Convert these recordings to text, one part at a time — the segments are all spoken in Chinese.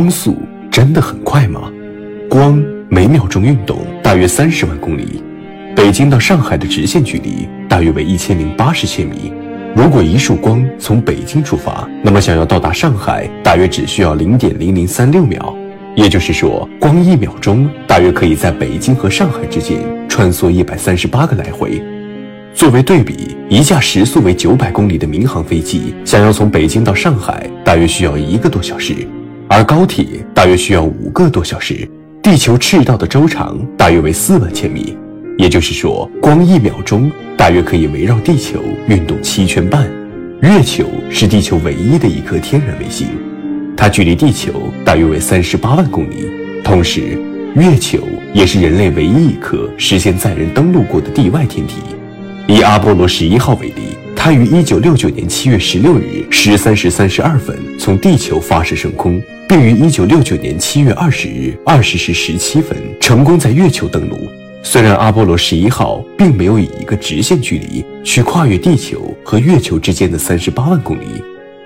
光速真的很快吗？光每秒钟运动大约三十万公里，北京到上海的直线距离大约为一千零八十千米。如果一束光从北京出发，那么想要到达上海，大约只需要零点零零三六秒。也就是说，光一秒钟大约可以在北京和上海之间穿梭一百三十八个来回。作为对比，一架时速为九百公里的民航飞机，想要从北京到上海，大约需要一个多小时。而高铁大约需要五个多小时，地球赤道的周长大约为四万千米，也就是说，光一秒钟大约可以围绕地球运动七圈半。月球是地球唯一的一颗天然卫星，它距离地球大约为三十八万公里。同时，月球也是人类唯一一颗实现载人登陆过的地外天体。以阿波罗十一号为例。它于一九六九年七月十六日十三时三十二分从地球发射升空，并于一九六九年七月二十日二十时十七分成功在月球登陆。虽然阿波罗十一号并没有以一个直线距离去跨越地球和月球之间的三十八万公里，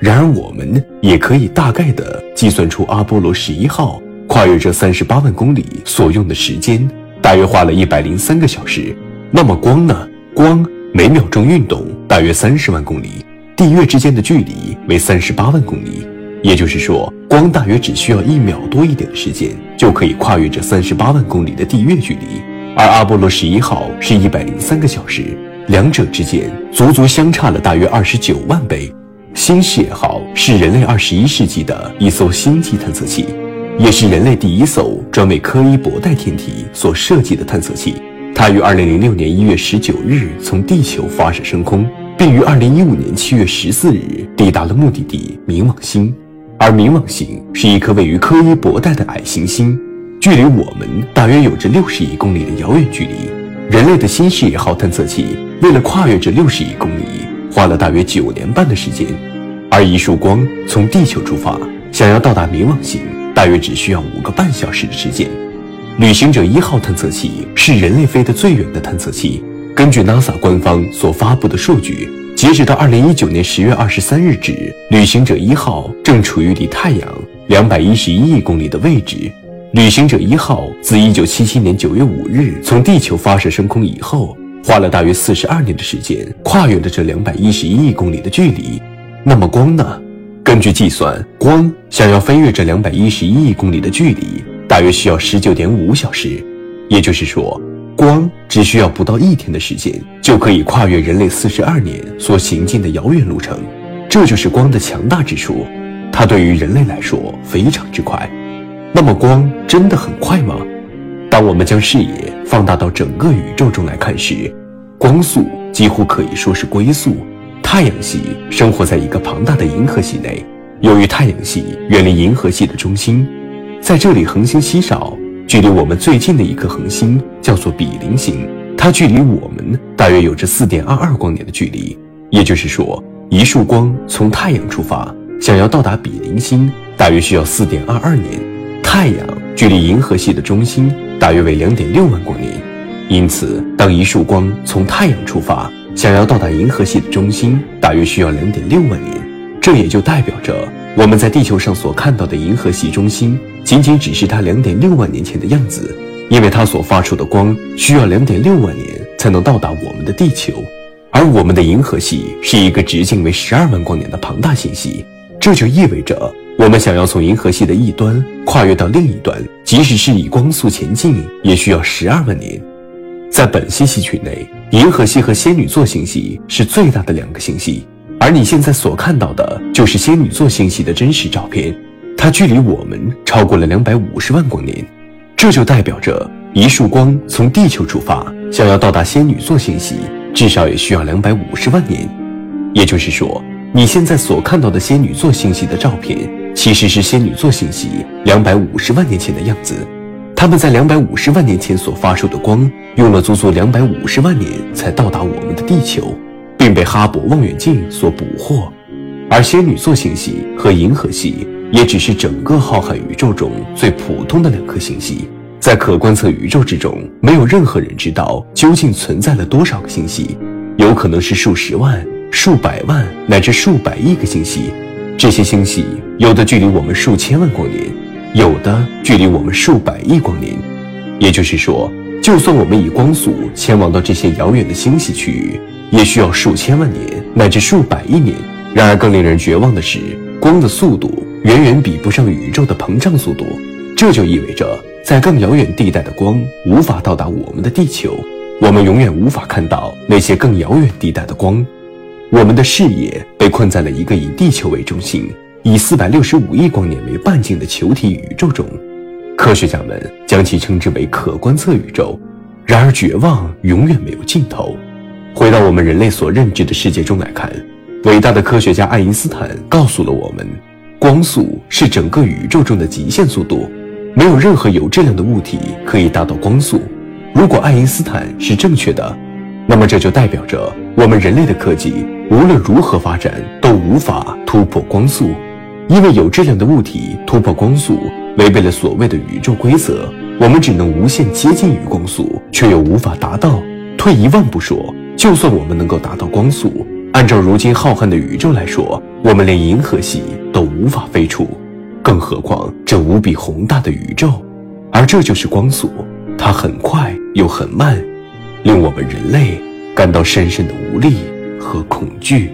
然而我们也可以大概的计算出阿波罗十一号跨越这三十八万公里所用的时间，大约花了一百零三个小时。那么光呢？光。每秒钟运动大约三十万公里，地月之间的距离为三十八万公里，也就是说，光大约只需要一秒多一点的时间就可以跨越这三十八万公里的地月距离。而阿波罗十一号是一百零三个小时，两者之间足足相差了大约二十九万倍。新视野号是人类二十一世纪的一艘星际探测器，也是人类第一艘专为柯伊伯带天体所设计的探测器。它于二零零六年一月十九日从地球发射升空，并于二零一五年七月十四日抵达了目的地冥王星。而冥王星是一颗位于柯伊伯带的矮行星，距离我们大约有着六十亿公里的遥远距离。人类的新视野号探测器为了跨越这六十亿公里，花了大约九年半的时间。而一束光从地球出发，想要到达冥王星，大约只需要五个半小时的时间。旅行者一号探测器是人类飞得最远的探测器。根据 NASA 官方所发布的数据，截止到二零一九年十月二十三日止，旅行者一号正处于离太阳两百一十一亿公里的位置。旅行者一号自一九七七年九月五日从地球发射升空以后，花了大约四十二年的时间，跨越了这两百一十一亿公里的距离。那么光呢？根据计算，光想要飞越这两百一十一亿公里的距离。大约需要十九点五小时，也就是说，光只需要不到一天的时间，就可以跨越人类四十二年所行进的遥远路程。这就是光的强大之处，它对于人类来说非常之快。那么，光真的很快吗？当我们将视野放大到整个宇宙中来看时，光速几乎可以说是龟速。太阳系生活在一个庞大的银河系内，由于太阳系远离银河系的中心。在这里，恒星稀少。距离我们最近的一颗恒星叫做比邻星，它距离我们大约有着四点二二光年的距离。也就是说，一束光从太阳出发，想要到达比邻星，大约需要四点二二年。太阳距离银河系的中心大约为两点六万光年。因此，当一束光从太阳出发，想要到达银河系的中心，大约需要两点六万年。这也就代表着。我们在地球上所看到的银河系中心，仅仅只是它两点六万年前的样子，因为它所发出的光需要两点六万年才能到达我们的地球，而我们的银河系是一个直径为十二万光年的庞大星系，这就意味着我们想要从银河系的一端跨越到另一端，即使是以光速前进，也需要十二万年。在本星系群内，银河系和仙女座星系是最大的两个星系。而你现在所看到的，就是仙女座星系的真实照片，它距离我们超过了两百五十万光年，这就代表着一束光从地球出发，想要到达仙女座星系，至少也需要两百五十万年。也就是说，你现在所看到的仙女座星系的照片，其实是仙女座星系两百五十万年前的样子。他们在两百五十万年前所发出的光，用了足足两百五十万年才到达我们的地球。并被哈勃望远镜所捕获，而仙女座星系和银河系也只是整个浩瀚宇宙中最普通的两颗星系。在可观测宇宙之中，没有任何人知道究竟存在了多少个星系，有可能是数十万、数百万乃至数百亿个星系。这些星系有的距离我们数千万光年，有的距离我们数百亿光年。也就是说，就算我们以光速前往到这些遥远的星系区域，也需要数千万年乃至数百亿年。然而，更令人绝望的是，光的速度远远比不上宇宙的膨胀速度。这就意味着，在更遥远地带的光无法到达我们的地球，我们永远无法看到那些更遥远地带的光。我们的视野被困在了一个以地球为中心、以四百六十五亿光年为半径的球体宇宙中。科学家们将其称之为可观测宇宙。然而，绝望永远没有尽头。回到我们人类所认知的世界中来看，伟大的科学家爱因斯坦告诉了我们，光速是整个宇宙中的极限速度，没有任何有质量的物体可以达到光速。如果爱因斯坦是正确的，那么这就代表着我们人类的科技无论如何发展都无法突破光速，因为有质量的物体突破光速违背了所谓的宇宙规则。我们只能无限接近于光速，却又无法达到。退一万步说，就算我们能够达到光速，按照如今浩瀚的宇宙来说，我们连银河系都无法飞出，更何况这无比宏大的宇宙。而这就是光速，它很快又很慢，令我们人类感到深深的无力和恐惧。